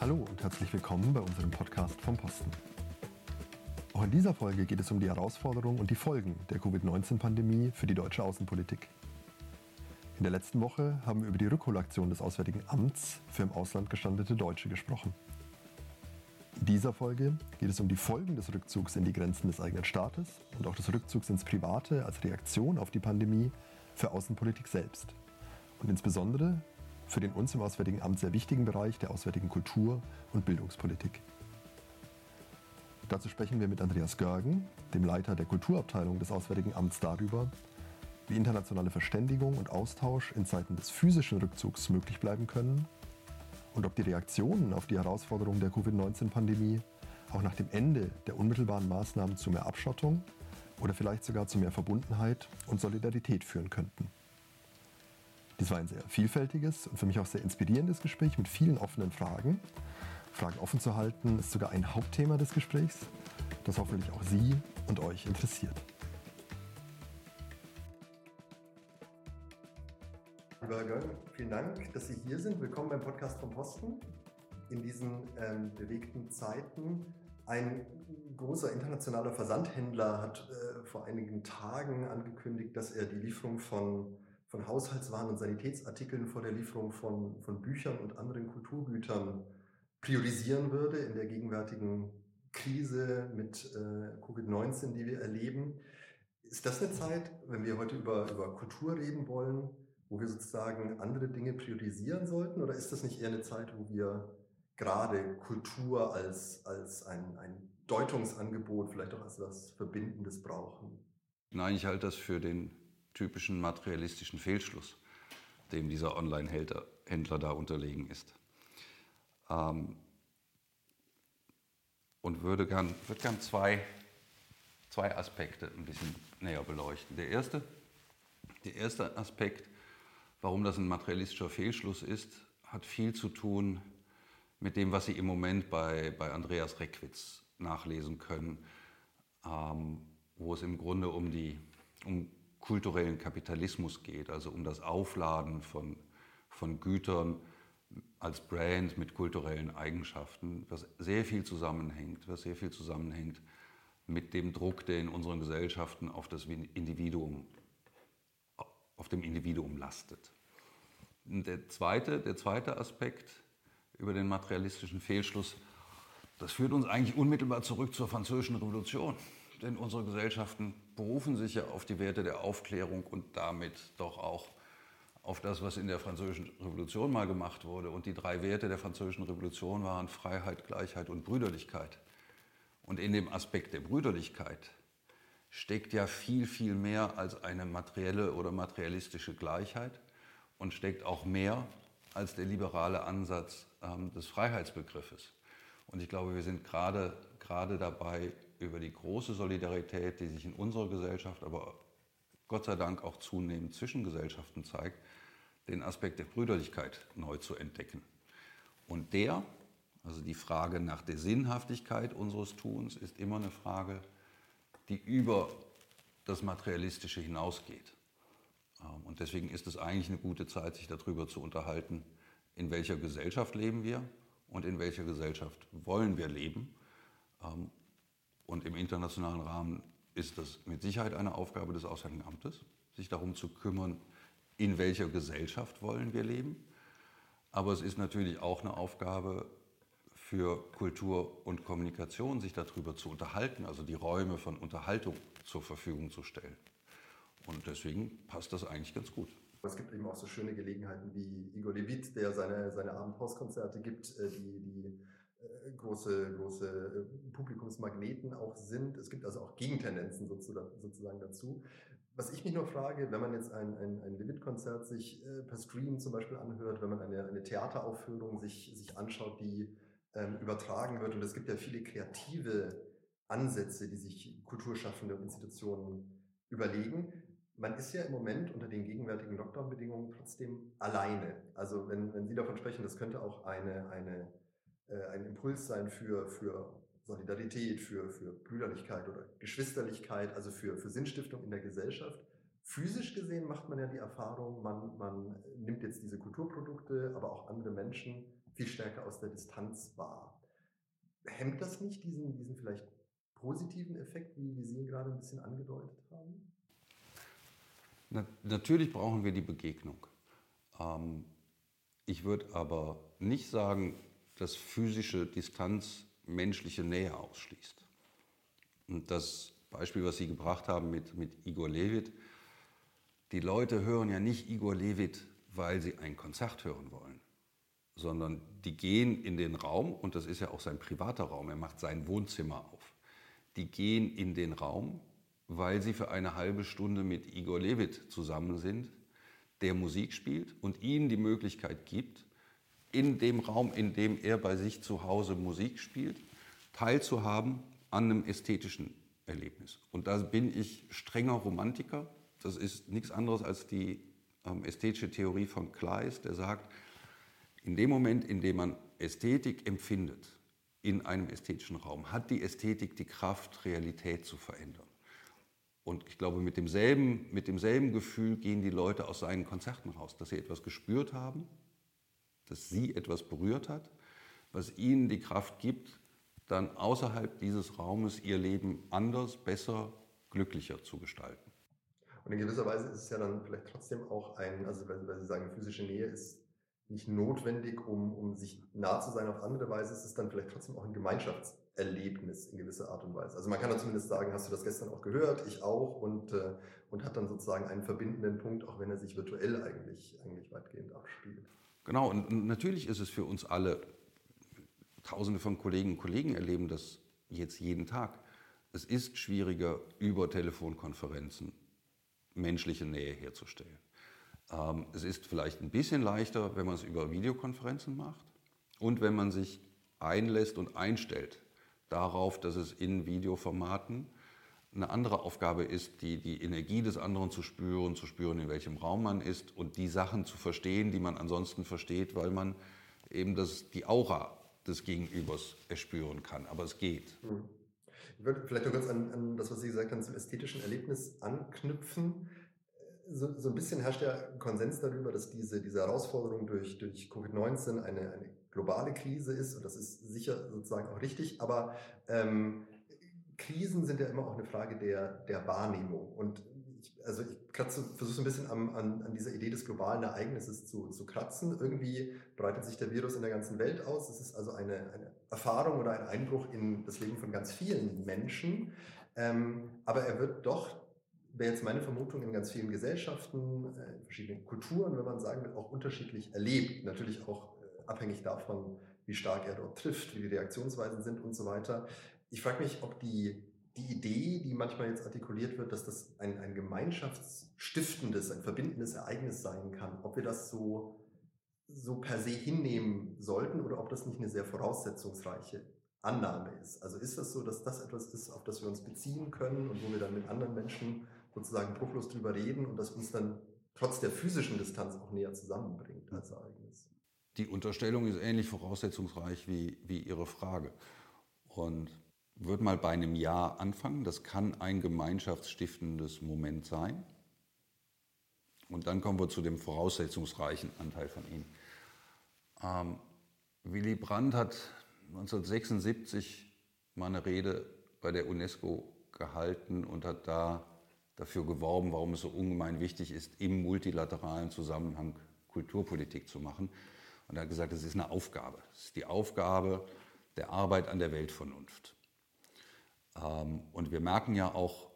Hallo und herzlich willkommen bei unserem Podcast vom Posten. Auch in dieser Folge geht es um die Herausforderungen und die Folgen der Covid-19-Pandemie für die deutsche Außenpolitik. In der letzten Woche haben wir über die Rückholaktion des Auswärtigen Amts für im Ausland gestandete Deutsche gesprochen. In dieser Folge geht es um die Folgen des Rückzugs in die Grenzen des eigenen Staates und auch des Rückzugs ins Private als Reaktion auf die Pandemie für Außenpolitik selbst. Und insbesondere für den uns im Auswärtigen Amt sehr wichtigen Bereich der auswärtigen Kultur- und Bildungspolitik. Dazu sprechen wir mit Andreas Görgen, dem Leiter der Kulturabteilung des Auswärtigen Amts, darüber, wie internationale Verständigung und Austausch in Zeiten des physischen Rückzugs möglich bleiben können und ob die Reaktionen auf die Herausforderungen der Covid-19-Pandemie auch nach dem Ende der unmittelbaren Maßnahmen zu mehr Abschottung oder vielleicht sogar zu mehr Verbundenheit und Solidarität führen könnten. Dies war ein sehr vielfältiges und für mich auch sehr inspirierendes Gespräch mit vielen offenen Fragen. Fragen offen zu halten ist sogar ein Hauptthema des Gesprächs, das hoffentlich auch Sie und euch interessiert. Göll, vielen Dank, dass Sie hier sind. Willkommen beim Podcast vom Posten. In diesen ähm, bewegten Zeiten ein großer internationaler Versandhändler hat äh, vor einigen Tagen angekündigt, dass er die Lieferung von von Haushaltswaren und Sanitätsartikeln vor der Lieferung von, von Büchern und anderen Kulturgütern priorisieren würde in der gegenwärtigen Krise mit äh, Covid-19, die wir erleben. Ist das eine Zeit, wenn wir heute über, über Kultur reden wollen, wo wir sozusagen andere Dinge priorisieren sollten? Oder ist das nicht eher eine Zeit, wo wir gerade Kultur als, als ein, ein Deutungsangebot, vielleicht auch als etwas Verbindendes brauchen? Nein, ich halte das für den typischen materialistischen Fehlschluss, dem dieser Online-Händler da unterlegen ist. Ähm, und würde gern, würde gern zwei, zwei Aspekte ein bisschen näher beleuchten. Der erste, der erste Aspekt, warum das ein materialistischer Fehlschluss ist, hat viel zu tun mit dem, was Sie im Moment bei, bei Andreas Reckwitz nachlesen können, ähm, wo es im Grunde um die um kulturellen Kapitalismus geht, also um das Aufladen von, von Gütern als Brand mit kulturellen Eigenschaften, was sehr viel zusammenhängt, was sehr viel zusammenhängt mit dem Druck, der in unseren Gesellschaften auf das Individuum, auf dem Individuum lastet. Der zweite, der zweite Aspekt über den materialistischen Fehlschluss, das führt uns eigentlich unmittelbar zurück zur Französischen Revolution denn unsere Gesellschaften berufen sich ja auf die Werte der Aufklärung und damit doch auch auf das, was in der Französischen Revolution mal gemacht wurde. Und die drei Werte der Französischen Revolution waren Freiheit, Gleichheit und Brüderlichkeit. Und in dem Aspekt der Brüderlichkeit steckt ja viel, viel mehr als eine materielle oder materialistische Gleichheit und steckt auch mehr als der liberale Ansatz ähm, des Freiheitsbegriffes. Und ich glaube, wir sind gerade, gerade dabei, über die große Solidarität, die sich in unserer Gesellschaft, aber Gott sei Dank auch zunehmend zwischen Gesellschaften zeigt, den Aspekt der Brüderlichkeit neu zu entdecken. Und der, also die Frage nach der Sinnhaftigkeit unseres Tuns, ist immer eine Frage, die über das Materialistische hinausgeht. Ähm, und deswegen ist es eigentlich eine gute Zeit, sich darüber zu unterhalten, in welcher Gesellschaft leben wir und in welcher Gesellschaft wollen wir leben ähm, und im internationalen Rahmen ist das mit Sicherheit eine Aufgabe des Auswärtigen Amtes, sich darum zu kümmern, in welcher Gesellschaft wollen wir leben. Aber es ist natürlich auch eine Aufgabe für Kultur und Kommunikation, sich darüber zu unterhalten, also die Räume von Unterhaltung zur Verfügung zu stellen. Und deswegen passt das eigentlich ganz gut. Es gibt eben auch so schöne Gelegenheiten wie Igor Levit, der seine, seine Abendhauskonzerte gibt, äh, die, die große, große äh, Publikumsmagneten auch sind. Es gibt also auch Gegentendenzen sozusagen dazu. Was ich mich nur frage, wenn man jetzt ein, ein, ein Limit-Konzert sich äh, per Stream zum Beispiel anhört, wenn man eine, eine Theateraufführung sich, sich anschaut, die ähm, übertragen wird, und es gibt ja viele kreative Ansätze, die sich Kulturschaffende und Institutionen überlegen. Man ist ja im Moment unter den gegenwärtigen Lockdown-Bedingungen trotzdem alleine. Also wenn, wenn Sie davon sprechen, das könnte auch eine, eine äh, ein Impuls sein für, für Solidarität, für, für Brüderlichkeit oder Geschwisterlichkeit, also für, für Sinnstiftung in der Gesellschaft. Physisch gesehen macht man ja die Erfahrung, man, man nimmt jetzt diese Kulturprodukte, aber auch andere Menschen viel stärker aus der Distanz wahr. Hemmt das nicht diesen, diesen vielleicht positiven Effekt, wie, wie Sie ihn gerade ein bisschen angedeutet haben? Na, natürlich brauchen wir die Begegnung. Ähm, ich würde aber nicht sagen, dass physische Distanz menschliche Nähe ausschließt. Und das Beispiel, was Sie gebracht haben mit, mit Igor Levit, die Leute hören ja nicht Igor Levit, weil sie ein Konzert hören wollen, sondern die gehen in den Raum, und das ist ja auch sein privater Raum, er macht sein Wohnzimmer auf. Die gehen in den Raum, weil sie für eine halbe Stunde mit Igor Levit zusammen sind, der Musik spielt und ihnen die Möglichkeit gibt, in dem Raum, in dem er bei sich zu Hause Musik spielt, teilzuhaben an einem ästhetischen Erlebnis. Und da bin ich strenger Romantiker. Das ist nichts anderes als die ähm, ästhetische Theorie von Kleist, der sagt, in dem Moment, in dem man Ästhetik empfindet in einem ästhetischen Raum, hat die Ästhetik die Kraft, Realität zu verändern. Und ich glaube, mit demselben, mit demselben Gefühl gehen die Leute aus seinen Konzerten raus, dass sie etwas gespürt haben, dass sie etwas berührt hat, was ihnen die Kraft gibt, dann außerhalb dieses Raumes ihr Leben anders, besser, glücklicher zu gestalten. Und in gewisser Weise ist es ja dann vielleicht trotzdem auch ein, also weil, Sie sagen, physische Nähe ist nicht notwendig, um, um sich nah zu sein auf andere Weise, ist es dann vielleicht trotzdem auch ein Gemeinschaftserlebnis in gewisser Art und Weise. Also man kann dann zumindest sagen, hast du das gestern auch gehört, ich auch, und, äh, und hat dann sozusagen einen verbindenden Punkt, auch wenn er sich virtuell eigentlich, eigentlich weitgehend abspielt. Genau, und natürlich ist es für uns alle Tausende von Kolleginnen und Kollegen erleben das jetzt jeden Tag. Es ist schwieriger, über Telefonkonferenzen menschliche Nähe herzustellen. Ähm, es ist vielleicht ein bisschen leichter, wenn man es über Videokonferenzen macht und wenn man sich einlässt und einstellt darauf, dass es in Videoformaten eine andere Aufgabe ist, die, die Energie des anderen zu spüren, zu spüren, in welchem Raum man ist und die Sachen zu verstehen, die man ansonsten versteht, weil man eben das, die Aura des Gegenübers erspüren kann. Aber es geht. Hm. Ich würde vielleicht noch kurz an, an das, was Sie gesagt haben, zum ästhetischen Erlebnis anknüpfen. So, so ein bisschen herrscht ja Konsens darüber, dass diese, diese Herausforderung durch, durch Covid-19 eine, eine globale Krise ist. Und das ist sicher sozusagen auch richtig. Aber ähm, Krisen sind ja immer auch eine Frage der, der Wahrnehmung. Und ich, also ich versuche ein bisschen an, an, an dieser Idee des globalen Ereignisses zu, zu kratzen. Irgendwie breitet sich der Virus in der ganzen Welt aus. Es ist also eine, eine Erfahrung oder ein Einbruch in das Leben von ganz vielen Menschen. Ähm, aber er wird doch, wäre jetzt meine Vermutung, in ganz vielen Gesellschaften, äh, in verschiedenen Kulturen, wenn man sagen will, auch unterschiedlich erlebt. Natürlich auch äh, abhängig davon, wie stark er dort trifft, wie die Reaktionsweisen sind und so weiter. Ich frage mich, ob die die Idee, die manchmal jetzt artikuliert wird, dass das ein, ein gemeinschaftsstiftendes, ein verbindendes Ereignis sein kann, ob wir das so, so per se hinnehmen sollten oder ob das nicht eine sehr voraussetzungsreiche Annahme ist. Also ist das so, dass das etwas ist, auf das wir uns beziehen können und wo wir dann mit anderen Menschen sozusagen bruchlos drüber reden und das uns dann trotz der physischen Distanz auch näher zusammenbringt als Ereignis? Die Unterstellung ist ähnlich voraussetzungsreich wie, wie Ihre Frage. Und würde mal bei einem Jahr anfangen. Das kann ein gemeinschaftsstiftendes Moment sein. Und dann kommen wir zu dem voraussetzungsreichen Anteil von Ihnen. Ähm, Willy Brandt hat 1976 mal eine Rede bei der UNESCO gehalten und hat da dafür geworben, warum es so ungemein wichtig ist, im multilateralen Zusammenhang Kulturpolitik zu machen. Und er hat gesagt, es ist eine Aufgabe. Es ist die Aufgabe der Arbeit an der Weltvernunft. Ähm, und wir merken ja auch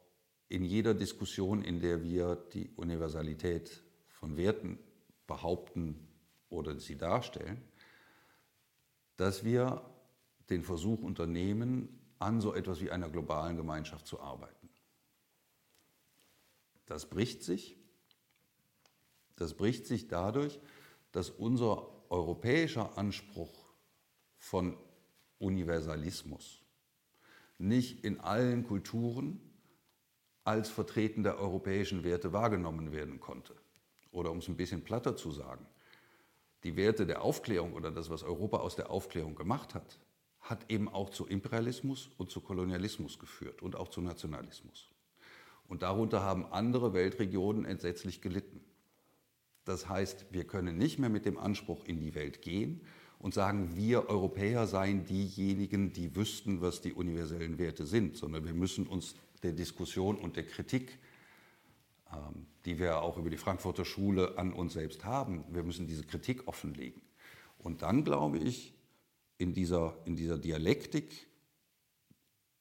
in jeder Diskussion, in der wir die Universalität von Werten behaupten oder sie darstellen, dass wir den Versuch unternehmen, an so etwas wie einer globalen Gemeinschaft zu arbeiten. Das bricht sich. Das bricht sich dadurch, dass unser europäischer Anspruch von Universalismus nicht in allen Kulturen als Vertreten der europäischen Werte wahrgenommen werden konnte. Oder um es ein bisschen platter zu sagen, die Werte der Aufklärung oder das, was Europa aus der Aufklärung gemacht hat, hat eben auch zu Imperialismus und zu Kolonialismus geführt und auch zu Nationalismus. Und darunter haben andere Weltregionen entsetzlich gelitten. Das heißt, wir können nicht mehr mit dem Anspruch in die Welt gehen und sagen, wir Europäer seien diejenigen, die wüssten, was die universellen Werte sind, sondern wir müssen uns der Diskussion und der Kritik, ähm, die wir auch über die Frankfurter Schule an uns selbst haben, wir müssen diese Kritik offenlegen. Und dann glaube ich, in dieser, in dieser Dialektik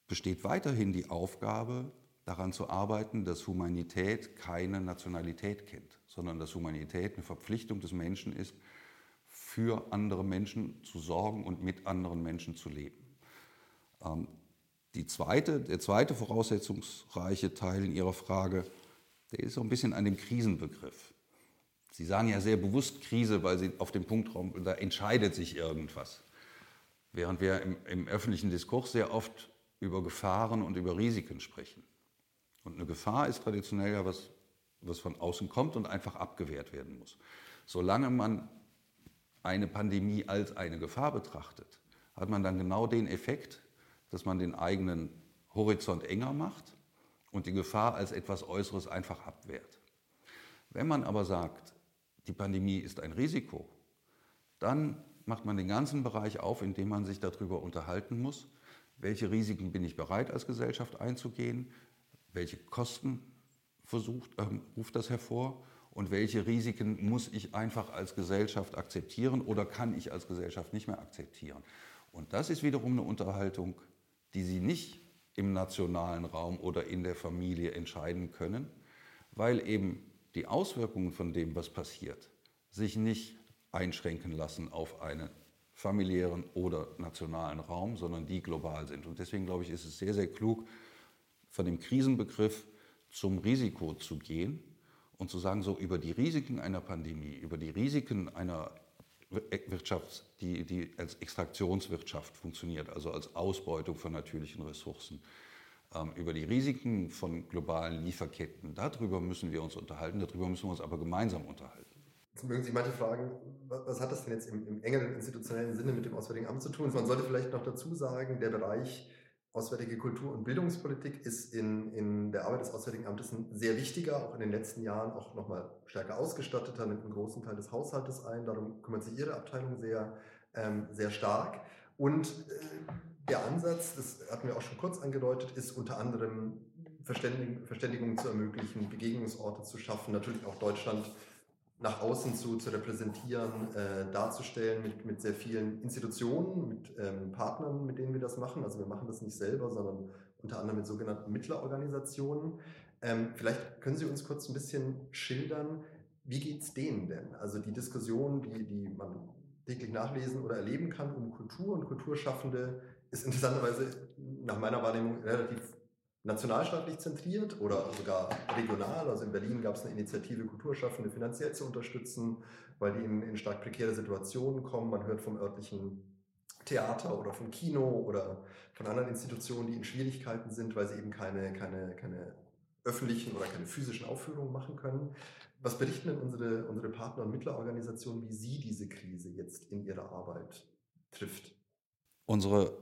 besteht weiterhin die Aufgabe, daran zu arbeiten, dass Humanität keine Nationalität kennt, sondern dass Humanität eine Verpflichtung des Menschen ist, für andere Menschen zu sorgen und mit anderen Menschen zu leben. Ähm, die zweite, der zweite voraussetzungsreiche Teil in Ihrer Frage, der ist so ein bisschen an dem Krisenbegriff. Sie sagen ja sehr bewusst Krise, weil Sie auf dem Punktraum, da entscheidet sich irgendwas. Während wir im, im öffentlichen Diskurs sehr oft über Gefahren und über Risiken sprechen. Und eine Gefahr ist traditionell ja was, was von außen kommt und einfach abgewehrt werden muss. Solange man eine Pandemie als eine Gefahr betrachtet, hat man dann genau den Effekt, dass man den eigenen Horizont enger macht und die Gefahr als etwas Äußeres einfach abwehrt. Wenn man aber sagt, die Pandemie ist ein Risiko, dann macht man den ganzen Bereich auf, in dem man sich darüber unterhalten muss, welche Risiken bin ich bereit als Gesellschaft einzugehen, welche Kosten versucht, äh, ruft das hervor und welche Risiken muss ich einfach als Gesellschaft akzeptieren oder kann ich als Gesellschaft nicht mehr akzeptieren. Und das ist wiederum eine Unterhaltung, die Sie nicht im nationalen Raum oder in der Familie entscheiden können, weil eben die Auswirkungen von dem, was passiert, sich nicht einschränken lassen auf einen familiären oder nationalen Raum, sondern die global sind. Und deswegen glaube ich, ist es sehr, sehr klug, von dem Krisenbegriff zum Risiko zu gehen und zu sagen, so über die Risiken einer Pandemie, über die Risiken einer Wirtschaft, die, die als Extraktionswirtschaft funktioniert, also als Ausbeutung von natürlichen Ressourcen, ähm, über die Risiken von globalen Lieferketten, darüber müssen wir uns unterhalten, darüber müssen wir uns aber gemeinsam unterhalten. Jetzt mögen sich manche fragen, was hat das denn jetzt im, im engeren institutionellen Sinne mit dem Auswärtigen Amt zu tun? Man sollte vielleicht noch dazu sagen, der Bereich Auswärtige Kultur- und Bildungspolitik ist in, in der Arbeit des Auswärtigen Amtes ein sehr wichtiger, auch in den letzten Jahren auch nochmal stärker ausgestatteter, nimmt einen großen Teil des Haushaltes ein. Darum kümmert sich Ihre Abteilung sehr, ähm, sehr stark. Und äh, der Ansatz, das hatten wir auch schon kurz angedeutet, ist unter anderem Verständigung, Verständigung zu ermöglichen, Begegnungsorte zu schaffen, natürlich auch Deutschland nach außen zu, zu repräsentieren, äh, darzustellen mit, mit sehr vielen Institutionen, mit ähm, Partnern, mit denen wir das machen. Also wir machen das nicht selber, sondern unter anderem mit sogenannten Mittlerorganisationen. Ähm, vielleicht können Sie uns kurz ein bisschen schildern, wie geht es denen denn? Also die Diskussion, die, die man täglich nachlesen oder erleben kann um Kultur und Kulturschaffende, ist interessanterweise nach meiner Wahrnehmung relativ nationalstaatlich zentriert oder sogar regional. Also in Berlin gab es eine Initiative, Kulturschaffende finanziell zu unterstützen, weil die in, in stark prekäre Situationen kommen. Man hört vom örtlichen Theater oder vom Kino oder von anderen Institutionen, die in Schwierigkeiten sind, weil sie eben keine, keine, keine öffentlichen oder keine physischen Aufführungen machen können. Was berichten denn unsere, unsere Partner- und Mittlerorganisationen, wie sie diese Krise jetzt in ihrer Arbeit trifft? Unsere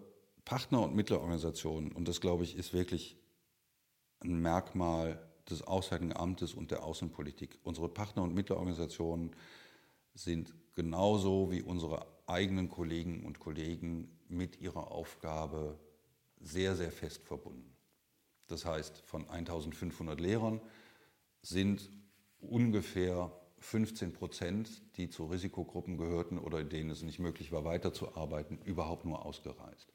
Partner- und Mittlerorganisationen, und das glaube ich ist wirklich ein Merkmal des Auswärtigen Amtes und der Außenpolitik. Unsere Partner- und Mittlerorganisationen sind genauso wie unsere eigenen Kollegen und Kollegen mit ihrer Aufgabe sehr, sehr fest verbunden. Das heißt, von 1500 Lehrern sind ungefähr 15 Prozent, die zu Risikogruppen gehörten oder denen es nicht möglich war, weiterzuarbeiten, überhaupt nur ausgereist.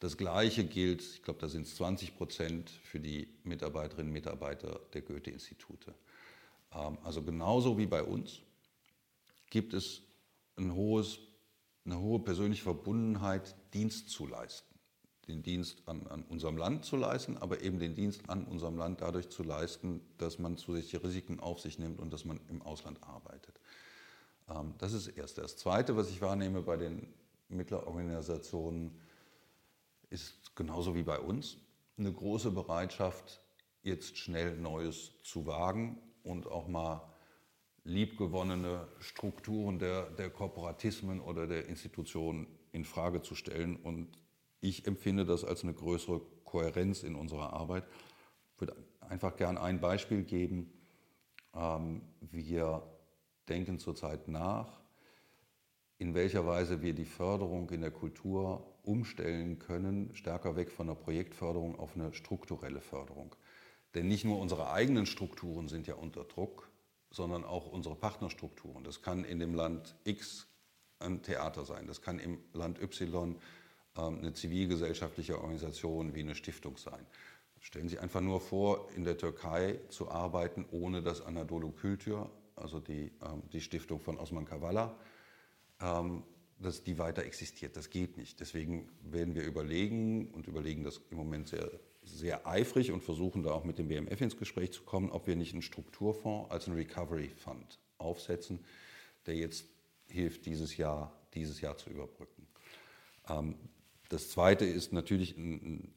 Das Gleiche gilt, ich glaube, da sind es 20 Prozent für die Mitarbeiterinnen und Mitarbeiter der Goethe-Institute. Ähm, also genauso wie bei uns gibt es ein hohes, eine hohe persönliche Verbundenheit, Dienst zu leisten. Den Dienst an, an, unserem Land zu leisten, aber eben den Dienst an unserem Land dadurch zu leisten, dass man zusätzliche Risiken auf sich nimmt und dass man im Ausland arbeitet. Ähm, das ist das Erste. Das Zweite, was ich wahrnehme bei den Mittlerorganisationen, ist genauso wie bei uns eine große Bereitschaft, jetzt schnell Neues zu wagen und auch mal liebgewonnene Strukturen der, der Kooperatismen oder der Institutionen in Frage zu stellen. Und ich empfinde das als eine größere Kohärenz in unserer Arbeit. Ich würde einfach gern ein Beispiel geben. Ähm, wir denken zurzeit nach, in welcher Weise wir die Förderung in der Kultur umstellen können, stärker weg von der Projektförderung auf eine strukturelle Förderung. Denn nicht nur unsere eigenen Strukturen sind ja unter Druck, sondern auch unsere Partnerstrukturen. Das kann in dem Land X ein Theater sein, das kann im Land Y ähm, eine zivilgesellschaftliche Organisation wie eine Stiftung sein. Stellen Sie einfach nur vor, in der Türkei zu arbeiten, ohne dass Anadolu Kültür, also die, ähm, die Stiftung von Osman Kavala, ähm, dass die weiter existiert. Das geht nicht. Deswegen werden wir überlegen und überlegen das im Moment sehr, sehr eifrig und versuchen da auch mit dem BMF ins Gespräch zu kommen, ob wir nicht einen Strukturfonds als einen Recovery Fund aufsetzen, der jetzt hilft, dieses Jahr, dieses Jahr zu überbrücken. Ähm, das Zweite ist natürlich ein,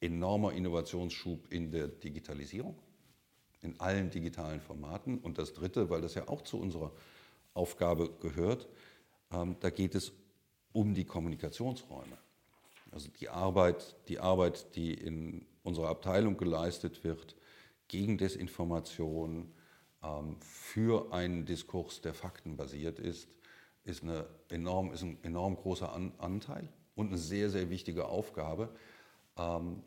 enormer Innovationsschub in der Digitalisierung, in allen digitalen Formaten. Und das Dritte, weil das ja auch zu unserer Aufgabe gehört, ähm, da geht es um die Kommunikationsräume. Also die Arbeit, die Arbeit, die in unserer Abteilung geleistet wird, gegen Desinformation, ähm, für einen Diskurs, der faktenbasiert ist, ist, eine enorm, ist ein enorm großer Anteil und eine sehr, sehr wichtige Aufgabe. Ähm,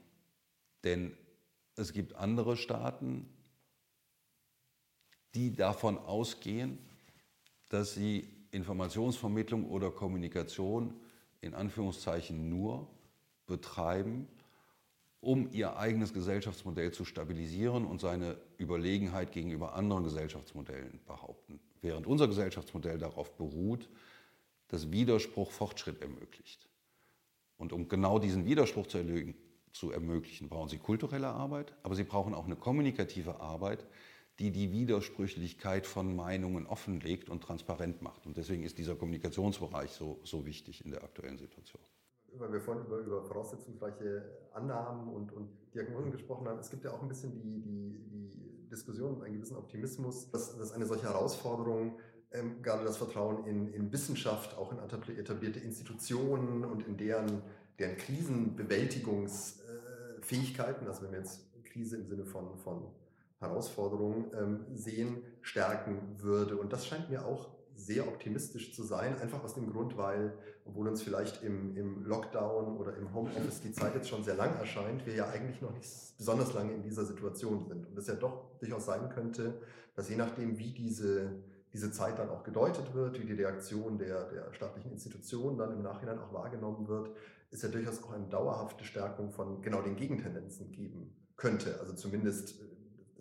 denn es gibt andere Staaten, die davon ausgehen, dass sie Informationsvermittlung oder Kommunikation in Anführungszeichen nur betreiben, um ihr eigenes Gesellschaftsmodell zu stabilisieren und seine Überlegenheit gegenüber anderen Gesellschaftsmodellen behaupten. Während unser Gesellschaftsmodell darauf beruht, dass Widerspruch Fortschritt ermöglicht. Und um genau diesen Widerspruch zu, zu ermöglichen, brauchen sie kulturelle Arbeit, aber sie brauchen auch eine kommunikative Arbeit, die die Widersprüchlichkeit von Meinungen offenlegt und transparent macht. Und deswegen ist dieser Kommunikationsbereich so, so wichtig in der aktuellen Situation. Weil wir vorhin über, über voraussetzungsreiche Annahmen und, und Diagnosen gesprochen haben, es gibt ja auch ein bisschen die, die, die Diskussion und einen gewissen Optimismus, dass, dass eine solche Herausforderung ähm, gerade das Vertrauen in, in Wissenschaft, auch in etablierte Institutionen und in deren, deren Krisenbewältigungsfähigkeiten, also wenn wir jetzt Krise im Sinne von, von Herausforderung ähm, sehen, stärken würde. Und das scheint mir auch sehr optimistisch zu sein, einfach aus dem Grund, weil, obwohl uns vielleicht im, im Lockdown oder im Homeoffice die Zeit jetzt schon sehr lang erscheint, wir ja eigentlich noch nicht besonders lange in dieser Situation sind. Und es ja doch durchaus sein könnte, dass je nachdem, wie diese, diese Zeit dann auch gedeutet wird, wie die Reaktion der, der staatlichen Institutionen dann im Nachhinein auch wahrgenommen wird, ist ja durchaus auch eine dauerhafte Stärkung von genau den Gegentendenzen geben könnte. Also zumindest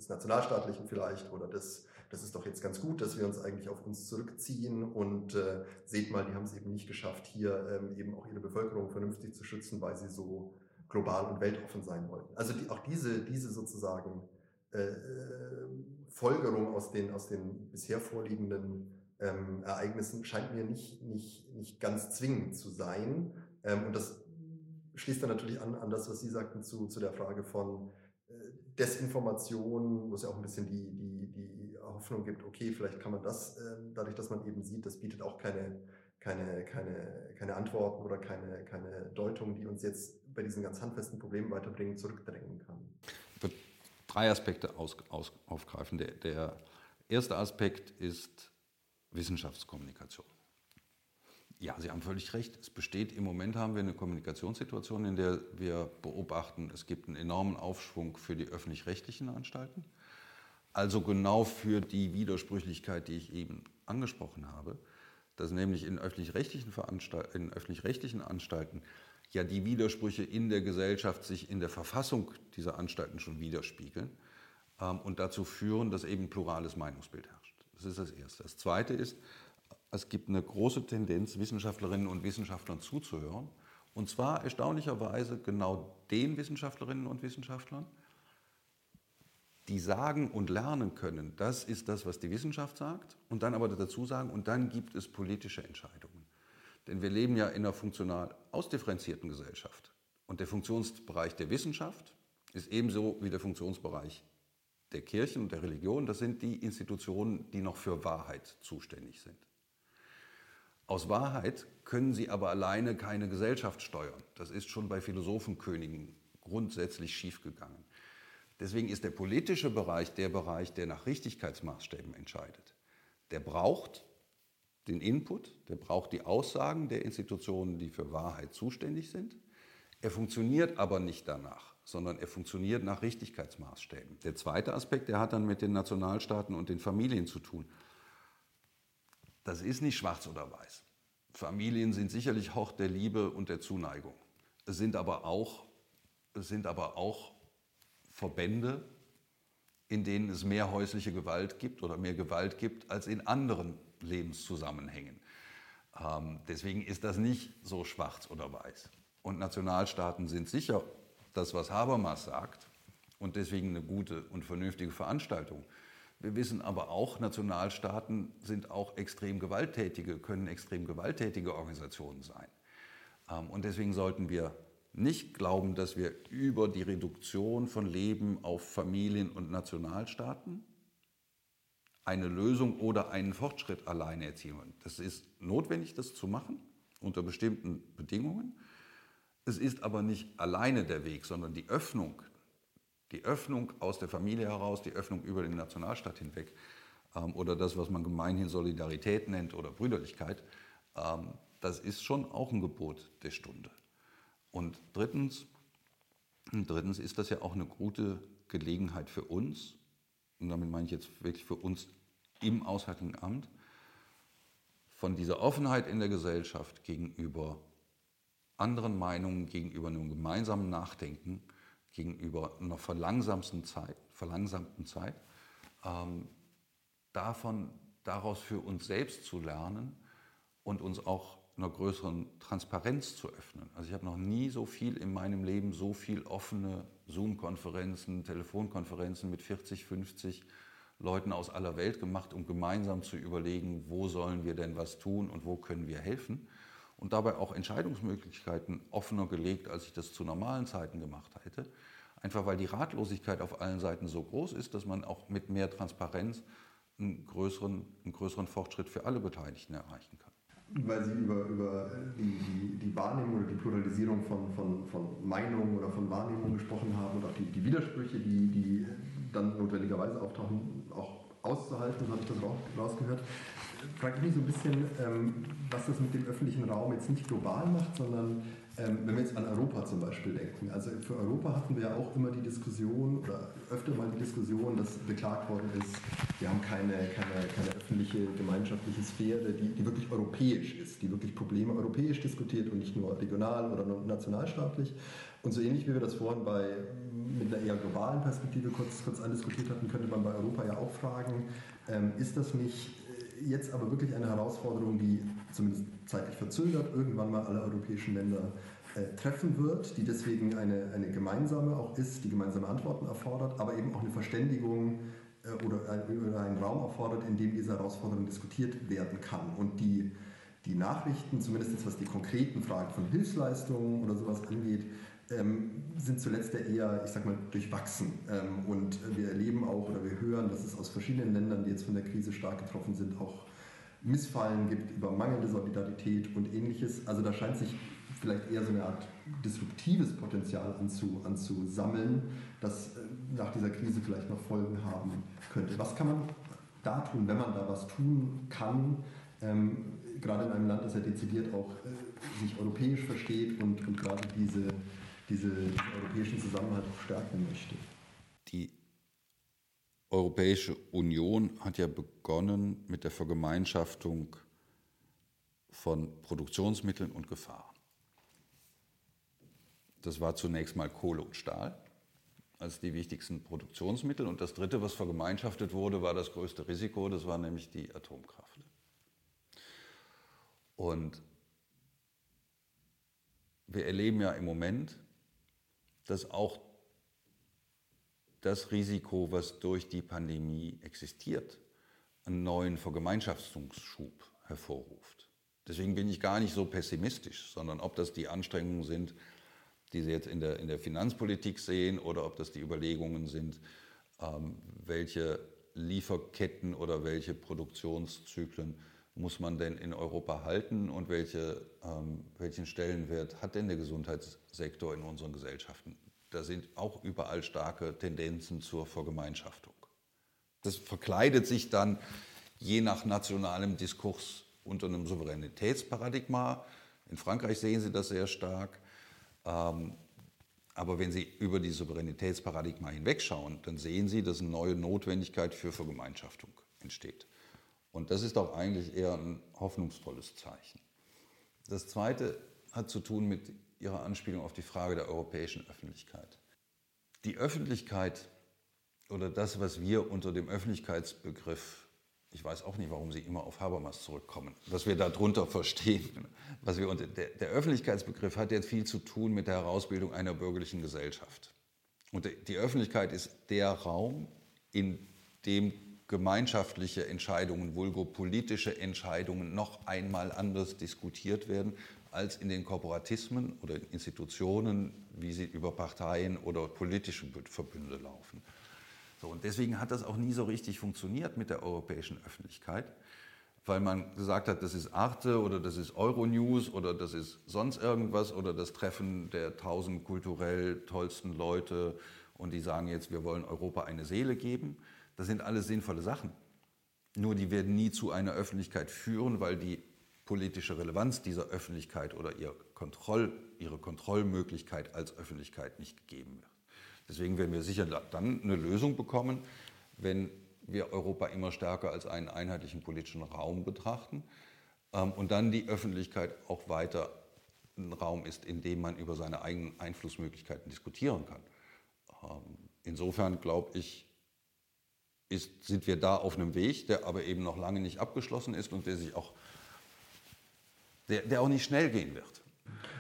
des Nationalstaatlichen vielleicht oder des, das ist doch jetzt ganz gut, dass wir uns eigentlich auf uns zurückziehen und äh, seht mal, die haben es eben nicht geschafft, hier ähm, eben auch ihre Bevölkerung vernünftig zu schützen, weil sie so global und weltoffen sein wollten. Also die, auch diese, diese sozusagen äh, Folgerung aus den, aus den bisher vorliegenden ähm, Ereignissen scheint mir nicht, nicht, nicht ganz zwingend zu sein. Ähm, und das schließt dann natürlich an, an das, was Sie sagten zu, zu der Frage von, Desinformation, wo es ja auch ein bisschen die, die, die Hoffnung gibt, okay, vielleicht kann man das, ähm, dadurch, dass man eben sieht, das bietet auch keine, keine, keine, keine Antworten oder keine, keine Deutung, die uns jetzt bei diesen ganz handfesten Problemen weiterbringen, zurückdrängen kann. Ich würde drei Aspekte aus, aus, aufgreifen. Der, der erste Aspekt ist Wissenschaftskommunikation. Ja, Sie haben völlig recht. Es besteht im Moment haben wir eine Kommunikationssituation, in der wir beobachten, es gibt einen enormen Aufschwung für die öffentlich-rechtlichen Anstalten. Also genau für die Widersprüchlichkeit, die ich eben angesprochen habe, dass nämlich in öffentlich-rechtlichen, öffentlich-rechtlichen Anstalten ja die Widersprüche in der Gesellschaft sich in der Verfassung dieser Anstalten schon widerspiegeln ähm, und dazu führen, dass eben plurales Meinungsbild herrscht. Das ist das Erste. Das Zweite ist, es gibt eine große Tendenz, Wissenschaftlerinnen und Wissenschaftlern zuzuhören. Und zwar erstaunlicherweise genau den Wissenschaftlerinnen und Wissenschaftlern, die sagen und lernen können, das ist das, was die Wissenschaft sagt, und dann aber dazu sagen, und dann gibt es politische Entscheidungen. Denn wir leben ja in einer funktional ausdifferenzierten Gesellschaft. Und der Funktionsbereich der Wissenschaft ist ebenso wie der Funktionsbereich der Kirchen und der Religion. Das sind die Institutionen, die noch für Wahrheit zuständig sind. Aus Wahrheit können sie aber alleine keine Gesellschaft steuern. Das ist schon bei Philosophenkönigen grundsätzlich schiefgegangen. Deswegen ist der politische Bereich der Bereich, der nach Richtigkeitsmaßstäben entscheidet. Der braucht den Input, der braucht die Aussagen der Institutionen, die für Wahrheit zuständig sind. Er funktioniert aber nicht danach, sondern er funktioniert nach Richtigkeitsmaßstäben. Der zweite Aspekt, der hat dann mit den Nationalstaaten und den Familien zu tun. Das ist nicht schwarz oder weiß. Familien sind sicherlich Hort der Liebe und der Zuneigung. Es sind aber auch, es sind aber auch Verbände, in denen es mehr häusliche Gewalt gibt oder mehr Gewalt gibt als in anderen Lebenszusammenhängen. Ähm, deswegen ist das nicht so schwarz oder weiß. Und Nationalstaaten sind sicher das, was Habermas sagt, und deswegen eine gute und vernünftige Veranstaltung. Wir wissen aber auch, Nationalstaaten sind auch extrem gewalttätige, können extrem gewalttätige Organisationen sein. Ähm, und deswegen sollten wir nicht glauben, dass wir über die Reduktion von Leben auf Familien und Nationalstaaten eine Lösung oder einen Fortschritt alleine erzielen wollen. Das ist notwendig, das zu machen, unter bestimmten Bedingungen. Es ist aber nicht alleine der Weg, sondern die Öffnung, die Öffnung aus der Familie heraus, die Öffnung über den Nationalstaat hinweg ähm, oder das, was man gemeinhin Solidarität nennt oder Brüderlichkeit, ähm, das ist schon auch ein Gebot der Stunde. Und drittens, drittens ist das ja auch eine gute Gelegenheit für uns, und damit meine ich jetzt wirklich für uns im Auswärtigen Amt, von dieser Offenheit in der Gesellschaft gegenüber anderen Meinungen, gegenüber einem gemeinsamen Nachdenken, gegenüber einer verlangsamten Zeit, verlangsamten Zeit ähm, davon, daraus für uns selbst zu lernen und uns auch einer größeren Transparenz zu öffnen. Also ich habe noch nie so viel in meinem Leben, so viel offene Zoom-Konferenzen, Telefonkonferenzen mit 40, 50 Leuten aus aller Welt gemacht, um gemeinsam zu überlegen, wo sollen wir denn was tun und wo können wir helfen. Und dabei auch Entscheidungsmöglichkeiten offener gelegt, als ich das zu normalen Zeiten gemacht hätte. Einfach weil die Ratlosigkeit auf allen Seiten so groß ist, dass man auch mit mehr Transparenz einen größeren, einen größeren Fortschritt für alle Beteiligten erreichen kann weil Sie über, über die, die, die Wahrnehmung oder die Pluralisierung von, von, von Meinungen oder von Wahrnehmungen gesprochen haben und auch die, die Widersprüche, die, die dann notwendigerweise auftauchen, auch auszuhalten, so habe ich das rausgehört. Frage ich mich so ein bisschen, ähm, was das mit dem öffentlichen Raum jetzt nicht global macht, sondern ähm, wenn wir jetzt an Europa zum Beispiel denken. Also für Europa hatten wir ja auch immer die Diskussion oder öfter mal die Diskussion, dass beklagt worden ist, wir haben keine, keine, keine öffentliche gemeinschaftliche Sphäre, die, die wirklich europäisch ist, die wirklich Probleme europäisch diskutiert und nicht nur regional oder nationalstaatlich. Und so ähnlich wie wir das vorhin bei, mit einer eher globalen Perspektive kurz, kurz andiskutiert hatten, könnte man bei Europa ja auch fragen, ähm, ist das nicht jetzt aber wirklich eine Herausforderung, die zumindest zeitlich verzögert irgendwann mal alle europäischen Länder äh, treffen wird, die deswegen eine, eine gemeinsame auch ist, die gemeinsame Antworten erfordert, aber eben auch eine Verständigung äh, oder, ein, oder einen Raum erfordert, in dem diese Herausforderung diskutiert werden kann. Und die, die Nachrichten, zumindest jetzt was die konkreten Fragen von Hilfsleistungen oder sowas angeht, ähm, sind zuletzt eher, ich sag mal, durchwachsen. Ähm, und wir erleben auch oder wir hören, dass es aus verschiedenen Ländern, die jetzt von der Krise stark getroffen sind, auch Missfallen gibt über mangelnde Solidarität und ähnliches. Also da scheint sich vielleicht eher so eine Art disruptives Potenzial anzu, anzusammeln, das äh, nach dieser Krise vielleicht noch Folgen haben könnte. Was kann man da tun, wenn man da was tun kann? Ähm, gerade in einem Land, das ja dezidiert auch äh, sich europäisch versteht und, und gerade diese diese, diesen europäischen Zusammenhalt auch stärken möchte. Die Europäische Union hat ja begonnen mit der Vergemeinschaftung von Produktionsmitteln und Gefahren. Das war zunächst mal Kohle und Stahl als die wichtigsten Produktionsmittel. Und das Dritte, was vergemeinschaftet wurde, war das größte Risiko, das war nämlich die Atomkraft. Und wir erleben ja im Moment, dass auch das Risiko, was durch die Pandemie existiert, einen neuen Vergemeinschaftungsschub hervorruft. Deswegen bin ich gar nicht so pessimistisch, sondern ob das die Anstrengungen sind, die Sie jetzt in der, in der Finanzpolitik sehen, oder ob das die Überlegungen sind, ähm, welche Lieferketten oder welche Produktionszyklen muss man denn in Europa halten und welche, ähm, welchen Stellenwert hat denn der Gesundheitssektor in unseren Gesellschaften? Da sind auch überall starke Tendenzen zur Vergemeinschaftung. Das verkleidet sich dann je nach nationalem Diskurs unter einem Souveränitätsparadigma. In Frankreich sehen Sie das sehr stark. Ähm, aber wenn Sie über die Souveränitätsparadigma hinwegschauen, dann sehen Sie, dass eine neue Notwendigkeit für Vergemeinschaftung entsteht. Und das ist auch eigentlich eher ein hoffnungsvolles Zeichen. Das Zweite hat zu tun mit Ihrer Anspielung auf die Frage der europäischen Öffentlichkeit. Die Öffentlichkeit oder das, was wir unter dem Öffentlichkeitsbegriff, ich weiß auch nicht, warum Sie immer auf Habermas zurückkommen, was wir darunter verstehen. Was wir unter, der, der Öffentlichkeitsbegriff hat jetzt viel zu tun mit der Herausbildung einer bürgerlichen Gesellschaft. Und die Öffentlichkeit ist der Raum, in dem gemeinschaftliche Entscheidungen, vulgo politische Entscheidungen noch einmal anders diskutiert werden als in den Korporatismen oder Institutionen, wie sie über Parteien oder politische Verbünde laufen. So, und deswegen hat das auch nie so richtig funktioniert mit der europäischen Öffentlichkeit, weil man gesagt hat, das ist Arte oder das ist Euronews oder das ist sonst irgendwas oder das Treffen der tausend kulturell tollsten Leute und die sagen jetzt, wir wollen Europa eine Seele geben. Das sind alles sinnvolle Sachen. Nur die werden nie zu einer Öffentlichkeit führen, weil die politische Relevanz dieser Öffentlichkeit oder ihr Kontroll, ihre Kontrollmöglichkeit als Öffentlichkeit nicht gegeben wird. Deswegen werden wir sicher dann eine Lösung bekommen, wenn wir Europa immer stärker als einen einheitlichen politischen Raum betrachten ähm, und dann die Öffentlichkeit auch weiter ein Raum ist, in dem man über seine eigenen Einflussmöglichkeiten diskutieren kann. Ähm, insofern glaube ich, ist, sind wir da auf einem Weg, der aber eben noch lange nicht abgeschlossen ist und der sich auch, der, der auch nicht schnell gehen wird.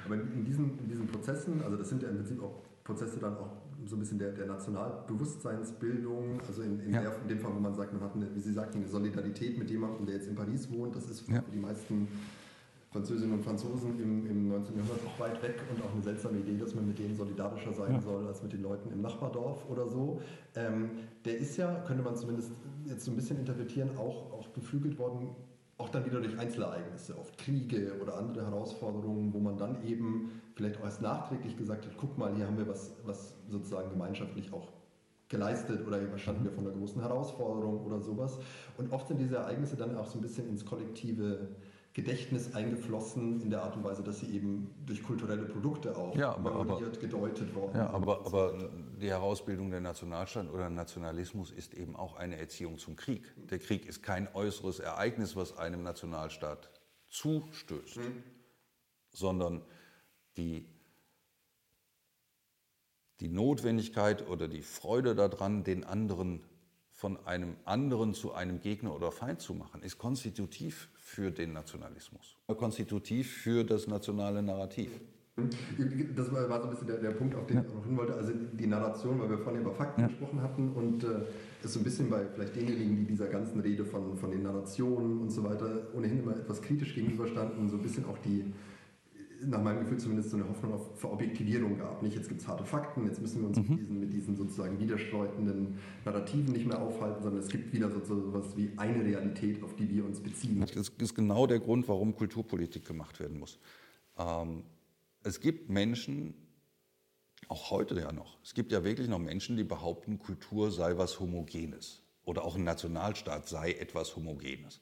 Aber in diesen, in diesen Prozessen, also das sind ja im Prinzip auch Prozesse dann auch so ein bisschen der, der Nationalbewusstseinsbildung, also in, in, ja. der, in, dem Fall, wo man sagt, man hat, eine, wie Sie sagten, eine Solidarität mit jemandem, der jetzt in Paris wohnt, das ist ja. für die meisten Französinnen und Franzosen im, im 19. Jahrhundert auch weit weg und auch eine seltsame Idee, dass man mit denen solidarischer sein ja. soll als mit den Leuten im Nachbardorf oder so. Ähm, der ist ja, könnte man zumindest jetzt so ein bisschen interpretieren, auch, auch beflügelt worden auch dann wieder durch Einzelereignisse, oft Kriege oder andere Herausforderungen, wo man dann eben vielleicht auch erst nachträglich gesagt hat, guck mal, hier haben wir was, was sozusagen gemeinschaftlich auch geleistet oder hier standen wir von einer großen Herausforderung oder sowas. Und oft sind diese Ereignisse dann auch so ein bisschen ins kollektive Gedächtnis eingeflossen in der Art und Weise, dass sie eben durch kulturelle Produkte auch ja, aber, aber, gedeutet worden ja, sind. Aber, aber die Herausbildung der Nationalstaat oder Nationalismus ist eben auch eine Erziehung zum Krieg. Der Krieg ist kein äußeres Ereignis, was einem Nationalstaat zustößt, mhm. sondern die, die Notwendigkeit oder die Freude daran, den anderen von einem anderen zu einem Gegner oder Feind zu machen, ist konstitutiv für den Nationalismus, konstitutiv für das nationale Narrativ. Das war so ein bisschen der, der Punkt, auf den ja. ich noch hin wollte. Also die Narration, weil wir vorhin über Fakten ja. gesprochen hatten und äh, ist so ein bisschen bei vielleicht denjenigen, die dieser ganzen Rede von, von den Narrationen und so weiter ohnehin immer etwas kritisch gegenüberstanden, so ein bisschen auch die, nach meinem Gefühl zumindest so eine Hoffnung auf Verobjektivierung gab. Nicht, jetzt gibt es harte Fakten, jetzt müssen wir uns mhm. mit, diesen, mit diesen sozusagen widerstreutenden Narrativen nicht mehr aufhalten, sondern es gibt wieder so etwas wie eine Realität, auf die wir uns beziehen. Das ist genau der Grund, warum Kulturpolitik gemacht werden muss. Ähm, es gibt Menschen, auch heute ja noch, es gibt ja wirklich noch Menschen, die behaupten, Kultur sei was Homogenes oder auch ein Nationalstaat sei etwas Homogenes.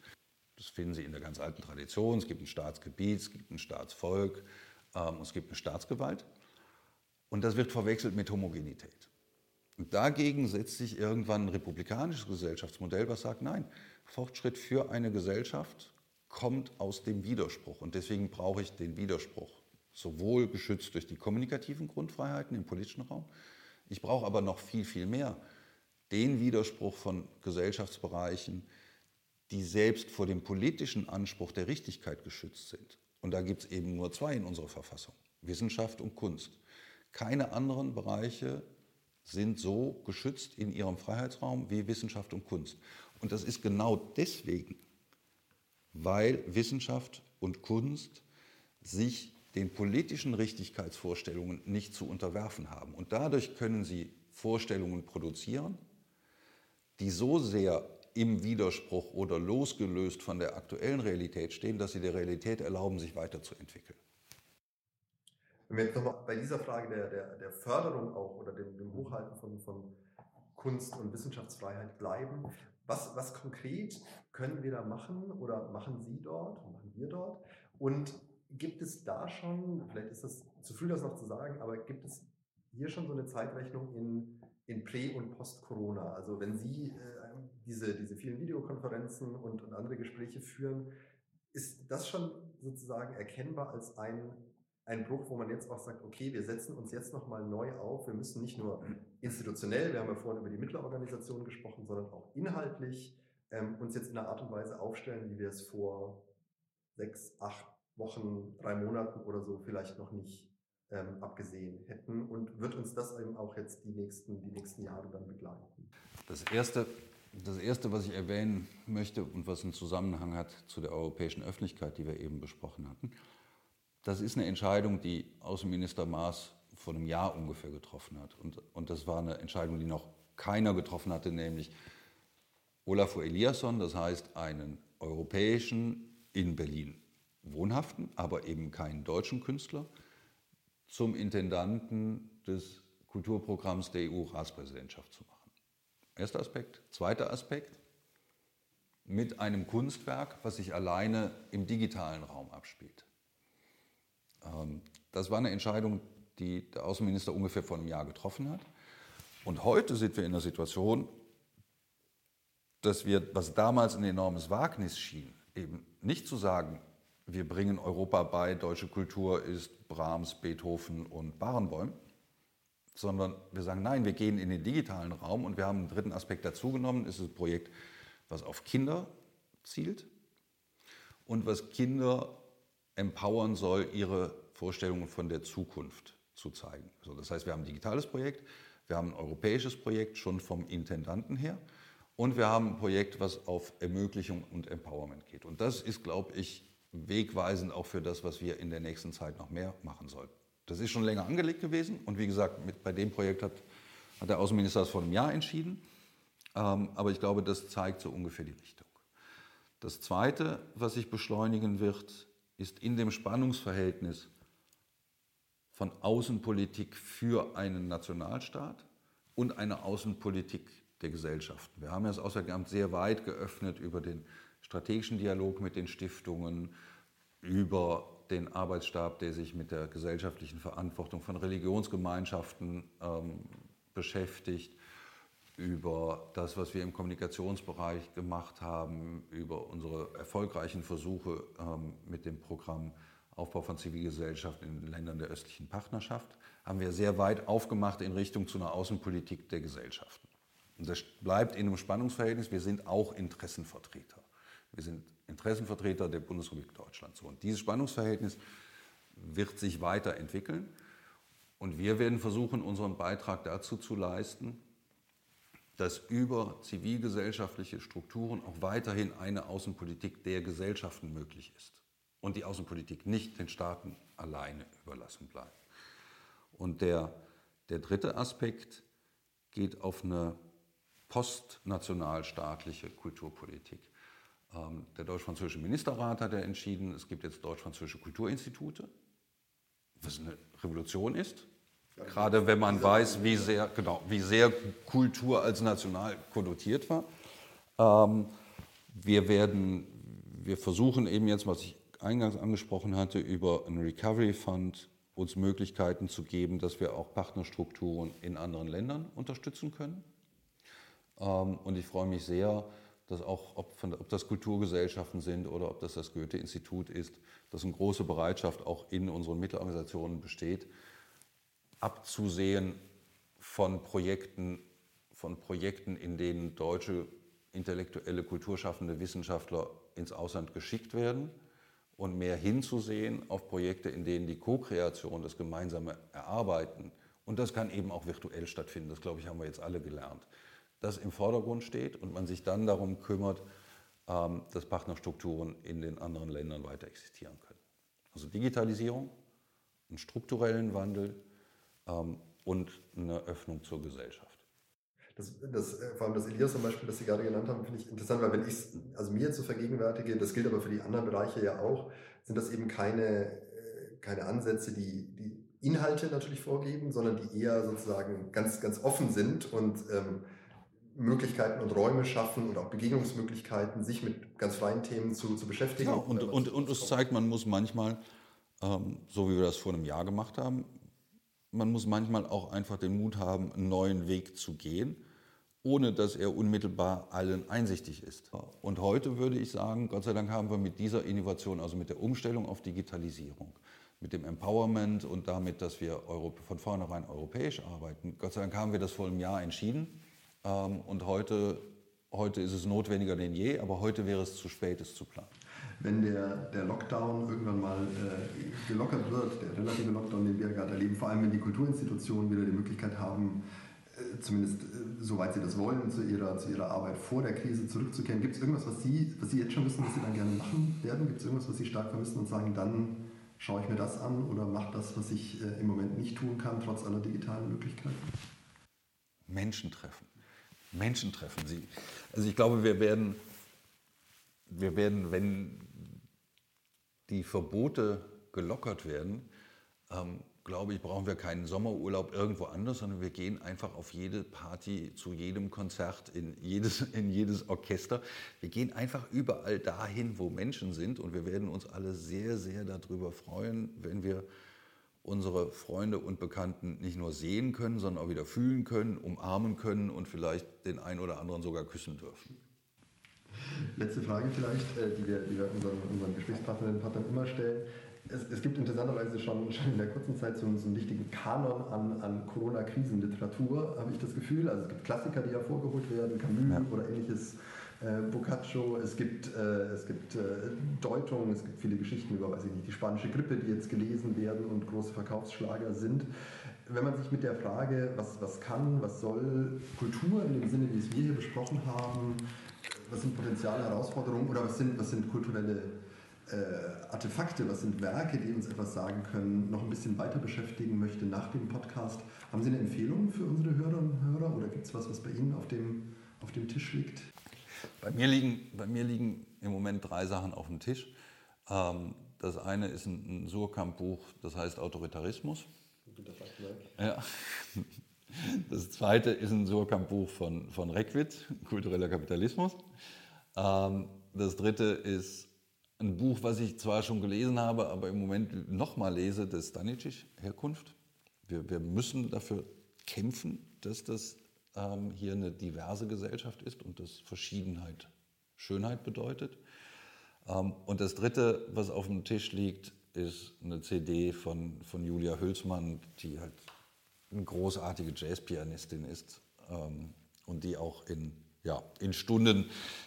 Das finden Sie in der ganz alten Tradition. Es gibt ein Staatsgebiet, es gibt ein Staatsvolk, ähm, es gibt eine Staatsgewalt. Und das wird verwechselt mit Homogenität. Und dagegen setzt sich irgendwann ein republikanisches Gesellschaftsmodell, was sagt, nein, Fortschritt für eine Gesellschaft kommt aus dem Widerspruch. Und deswegen brauche ich den Widerspruch, sowohl geschützt durch die kommunikativen Grundfreiheiten im politischen Raum, ich brauche aber noch viel, viel mehr den Widerspruch von Gesellschaftsbereichen, die selbst vor dem politischen Anspruch der Richtigkeit geschützt sind. Und da gibt es eben nur zwei in unserer Verfassung, Wissenschaft und Kunst. Keine anderen Bereiche sind so geschützt in ihrem Freiheitsraum wie Wissenschaft und Kunst. Und das ist genau deswegen, weil Wissenschaft und Kunst sich den politischen Richtigkeitsvorstellungen nicht zu unterwerfen haben. Und dadurch können sie Vorstellungen produzieren, die so sehr im Widerspruch oder losgelöst von der aktuellen Realität stehen, dass sie der Realität erlauben, sich weiterzuentwickeln. Wenn wir jetzt nochmal bei dieser Frage der, der, der Förderung auch oder dem, dem Hochhalten von, von Kunst- und Wissenschaftsfreiheit bleiben, was, was konkret können wir da machen oder machen Sie dort, machen wir dort? Und gibt es da schon, vielleicht ist das zu früh, das noch zu sagen, aber gibt es hier schon so eine Zeitrechnung in, in Prä- und Post-Corona? Also wenn Sie äh, diese, diese vielen Videokonferenzen und, und andere Gespräche führen, ist das schon sozusagen erkennbar als ein, ein Bruch, wo man jetzt auch sagt, okay, wir setzen uns jetzt nochmal neu auf. Wir müssen nicht nur institutionell, wir haben ja vorhin über die Mittlerorganisation gesprochen, sondern auch inhaltlich ähm, uns jetzt in einer Art und Weise aufstellen, wie wir es vor sechs, acht Wochen, drei Monaten oder so vielleicht noch nicht ähm, abgesehen hätten und wird uns das eben auch jetzt die nächsten, die nächsten Jahre dann begleiten. Das erste, das erste, was ich erwähnen möchte und was einen Zusammenhang hat zu der europäischen Öffentlichkeit, die wir eben besprochen hatten, das ist eine Entscheidung, die Außenminister Maas vor einem Jahr ungefähr getroffen hat. Und, und das war eine Entscheidung, die noch keiner getroffen hatte, nämlich Olafur Eliasson, das heißt einen europäischen in Berlin wohnhaften, aber eben keinen deutschen Künstler, zum Intendanten des Kulturprogramms der EU-Ratspräsidentschaft zu machen. Erster Aspekt. Zweiter Aspekt. Mit einem Kunstwerk, was sich alleine im digitalen Raum abspielt. Ähm, das war eine Entscheidung, die der Außenminister ungefähr vor einem Jahr getroffen hat. Und heute sind wir in der Situation, dass wir, was damals ein enormes Wagnis schien, eben nicht zu sagen, wir bringen Europa bei, deutsche Kultur ist Brahms, Beethoven und Barenboim, sondern wir sagen, nein, wir gehen in den digitalen Raum und wir haben einen dritten Aspekt dazugenommen, es ist ein Projekt, was auf Kinder zielt und was Kinder empowern soll, ihre Vorstellungen von der Zukunft zu zeigen. So, das heißt, wir haben ein digitales Projekt, wir haben ein europäisches Projekt schon vom Intendanten her und wir haben ein Projekt, was auf Ermöglichung und Empowerment geht. Und das ist, glaube ich, wegweisend auch für das, was wir in der nächsten Zeit noch mehr machen sollten. Das ist schon länger angelegt gewesen und wie gesagt, mit, bei dem Projekt hat, hat der Außenminister das vor einem Jahr entschieden. Ähm, aber ich glaube, das zeigt so ungefähr die Richtung. Das Zweite, was sich beschleunigen wird, ist in dem Spannungsverhältnis von Außenpolitik für einen Nationalstaat und einer Außenpolitik der Gesellschaften. Wir haben ja das Auswärtige Amt sehr weit geöffnet über den strategischen Dialog mit den Stiftungen, über den Arbeitsstab, der sich mit der gesellschaftlichen Verantwortung von Religionsgemeinschaften ähm, beschäftigt, über das, was wir im Kommunikationsbereich gemacht haben, über unsere erfolgreichen Versuche ähm, mit dem Programm Aufbau von Zivilgesellschaft in den Ländern der östlichen Partnerschaft, haben wir sehr weit aufgemacht in Richtung zu einer Außenpolitik der Gesellschaften. Und das bleibt in einem Spannungsverhältnis. Wir sind auch Interessenvertreter. Wir sind Interessenvertreter der Bundesrepublik Deutschland. So, und dieses Spannungsverhältnis wird sich weiterentwickeln. Und wir werden versuchen, unseren Beitrag dazu zu leisten, dass über zivilgesellschaftliche Strukturen auch weiterhin eine Außenpolitik der Gesellschaften möglich ist und die Außenpolitik nicht den Staaten alleine überlassen bleibt. Und der, der dritte Aspekt geht auf eine postnationalstaatliche Kulturpolitik. Ähm, der deutsch-französische Ministerrat hat ja entschieden, es gibt jetzt deutsch-französische Kulturinstitute, was eine Revolution ist. Gerade wenn man weiß, wie sehr, genau, wie sehr Kultur als national konnotiert war. Ähm, wir werden, wir versuchen eben jetzt, was ich eingangs angesprochen hatte, über einen Recovery Fund uns Möglichkeiten zu geben, dass wir auch Partnerstrukturen in anderen Ländern unterstützen können. Ähm, und ich freue mich sehr, dass auch, ob, von, ob, das Kulturgesellschaften sind oder ob das das Goethe-Institut ist, dass eine große Bereitschaft auch in unseren Mittelorganisationen besteht, abzusehen von Projekten, von Projekten, in denen deutsche intellektuelle, kulturschaffende Wissenschaftler ins Ausland geschickt werden und mehr hinzusehen auf Projekte, in denen die Co-Kreation, das gemeinsame Erarbeiten, und das kann eben auch virtuell stattfinden, das glaube ich, haben wir jetzt alle gelernt, das im Vordergrund steht und man sich dann darum kümmert, ähm, dass Partnerstrukturen in den anderen Ländern weiter existieren können. Also Digitalisierung, einen strukturellen Wandel ähm, und eine Öffnung zur Gesellschaft. Das, das, äh, vor allem das Elias zum Beispiel, das Sie gerade genannt haben, finde ich interessant, weil wenn ich es also mir zu vergegenwärtige, das gilt aber für die anderen Bereiche ja auch, sind das eben keine, äh, keine Ansätze, die, die Inhalte natürlich vorgeben, sondern die eher sozusagen ganz, ganz offen sind und ähm, Möglichkeiten und Räume schaffen und auch Begegnungsmöglichkeiten, sich mit ganz freien Themen zu, zu beschäftigen. Ja, und, und, und es zeigt, man muss manchmal, ähm, so wie wir das vor einem Jahr gemacht haben, man muss manchmal auch einfach den Mut haben, einen neuen Weg zu gehen, ohne dass er unmittelbar allen einsichtig ist. Und heute würde ich sagen, Gott sei Dank haben wir mit dieser Innovation, also mit der Umstellung auf Digitalisierung, mit dem Empowerment und damit, dass wir von vornherein europäisch arbeiten, Gott sei Dank haben wir das vor einem Jahr entschieden. Ähm, und heute, heute ist es notwendiger denn je, aber heute wäre es zu spät, es zu planen wenn der, der Lockdown irgendwann mal äh, gelockert wird, der relative Lockdown, den wir gerade erleben, vor allem wenn die Kulturinstitutionen wieder die Möglichkeit haben, äh, zumindest äh, soweit sie das wollen, zu ihrer, zu ihrer Arbeit vor der Krise zurückzukehren. Gibt es irgendwas, was Sie, was Sie jetzt schon wissen, was Sie dann gerne machen werden? Gibt es irgendwas, was Sie stark vermissen und sagen, dann schaue ich mir das an oder mache das, was ich äh, im Moment nicht tun kann, trotz aller digitalen Möglichkeiten? Menschen treffen. Menschen treffen Sie. Also ich glaube, wir werden, wir werden, wenn die Verbote gelockert werden, ähm, glaube ich, brauchen wir keinen Sommerurlaub irgendwo anders, sondern wir gehen einfach auf jede Party, zu jedem Konzert, in jedes, in jedes Orchester. Wir gehen einfach überall dahin, wo Menschen sind und wir werden uns alle sehr, sehr darüber freuen, wenn wir unsere Freunde und Bekannten nicht nur sehen können, sondern auch wieder fühlen können, umarmen können und vielleicht den einen oder anderen sogar küssen dürfen. Letzte Frage vielleicht, äh, die wir, die wir unseren, unseren Gesprächspartnerinnen und Partnern immer stellen. Es, es, gibt interessanterweise schon, schon in der kurzen Zeit so, so einen richtigen Kanon an, an Corona-Krisenliteratur, habe ich das Gefühl. Also es gibt Klassiker, die hervorgeholt werden, Camus ja. oder ähnliches, äh, Boccaccio, es gibt, äh, es gibt äh, Deutungen, es gibt viele Geschichten über, weiß ich nicht, die spanische Grippe, die jetzt gelesen werden und große Verkaufsschlager sind. Wenn man sich mit der Frage, was, was kann, was soll Kultur in dem Sinne, wie es wir hier besprochen haben, was sind potenzielle Herausforderungen oder was sind, was sind kulturelle äh, Artefakte, was sind Werke, die uns etwas sagen können, noch ein bisschen weiter beschäftigen möchte nach dem Podcast. Haben Sie eine Empfehlung für unsere Hörerinnen und Hörer oder gibt es was, was bei Ihnen auf dem, auf dem Tisch liegt? Bei mir, liegen, bei mir liegen im Moment drei Sachen auf dem Tisch. Ähm, das eine ist ein, ein Surkamp-Buch, das heißt Autoritarismus. Ja. Das zweite ist ein Surkamp-Buch von, von Reckwitz, Kultureller Kapitalismus. Ähm, das dritte ist ein Buch, was ich zwar schon gelesen habe, aber im Moment nochmal lese, das Stanicic, Herkunft. Wir, wir müssen dafür kämpfen, dass das ähm, hier eine diverse Gesellschaft ist und dass Verschiedenheit Schönheit bedeutet. Ähm, und das Dritte, was auf dem Tisch liegt, ist eine CD von, von Julia Hülsmann, die halt eine großartige Jazzpianistin ist ähm, und die auch in, ja, in, Stunden,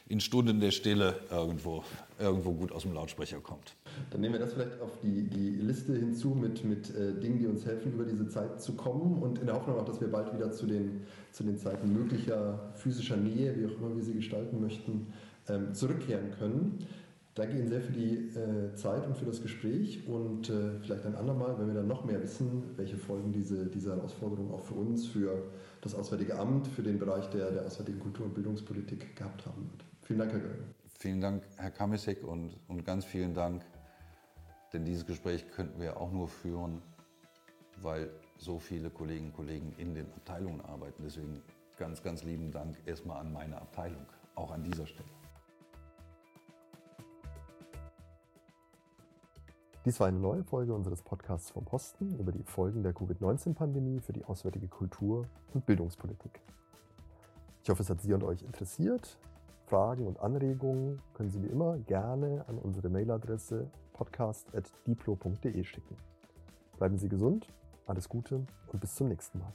in Stunden der Stille irgendwo, irgendwo gut aus dem Lautsprecher kommt. Dann nehmen wir das vielleicht auf die, die Liste hinzu mit, mit äh, Dingen, die uns helfen, über diese Zeit zu kommen und in der Hoffnung auch, dass wir bald wieder zu den, zu den Zeiten möglicher physischer Nähe, wie auch immer wir sie gestalten möchten, ähm, zurückkehren können. Danke Ihnen sehr für die äh, Zeit und für das Gespräch und äh, vielleicht ein andermal, wenn wir dann noch mehr wissen, welche Folgen diese, diese Herausforderung auch für uns, für das Auswärtige Amt, für den Bereich der, der auswärtigen Kultur- und Bildungspolitik gehabt haben wird. Vielen Dank, Herr Göring. Vielen Dank, Herr Kamisek, und, und ganz vielen Dank, denn dieses Gespräch könnten wir auch nur führen, weil so viele Kolleginnen und Kollegen in den Abteilungen arbeiten. Deswegen ganz, ganz lieben Dank erstmal an meine Abteilung, auch an dieser Stelle. Dies war eine neue Folge unseres Podcasts vom Posten über die Folgen der Covid-19-Pandemie für die auswärtige Kultur- und Bildungspolitik. Ich hoffe, es hat Sie und euch interessiert. Fragen und Anregungen können Sie wie immer gerne an unsere Mailadresse podcast.diplo.de schicken. Bleiben Sie gesund, alles Gute und bis zum nächsten Mal.